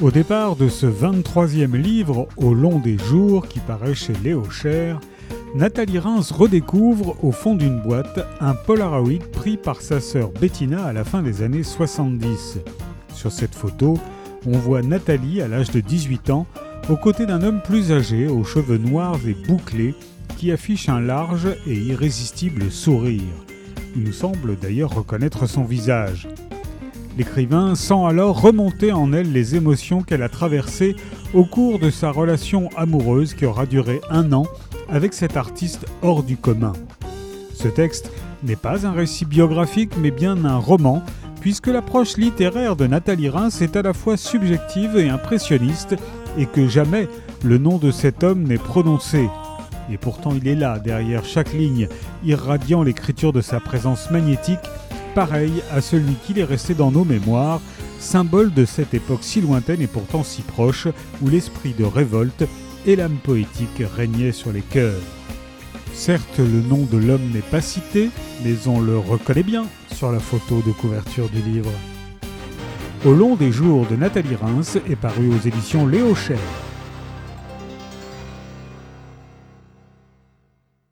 Au départ de ce 23e livre, Au long des jours, qui paraît chez Léo Cher, Nathalie Reims redécouvre au fond d'une boîte un Polaroid pris par sa sœur Bettina à la fin des années 70. Sur cette photo, on voit Nathalie à l'âge de 18 ans aux côtés d'un homme plus âgé aux cheveux noirs et bouclés qui affiche un large et irrésistible sourire. Il nous semble d'ailleurs reconnaître son visage. L'écrivain sent alors remonter en elle les émotions qu'elle a traversées au cours de sa relation amoureuse qui aura duré un an avec cet artiste hors du commun. Ce texte n'est pas un récit biographique mais bien un roman puisque l'approche littéraire de Nathalie Reims est à la fois subjective et impressionniste et que jamais le nom de cet homme n'est prononcé. Et pourtant il est là, derrière chaque ligne, irradiant l'écriture de sa présence magnétique pareil à celui qu'il est resté dans nos mémoires, symbole de cette époque si lointaine et pourtant si proche, où l'esprit de révolte et l'âme poétique régnaient sur les cœurs. Certes, le nom de l'homme n'est pas cité, mais on le reconnaît bien sur la photo de couverture du livre. Au long des jours de Nathalie Reims est paru aux éditions Léo Cher.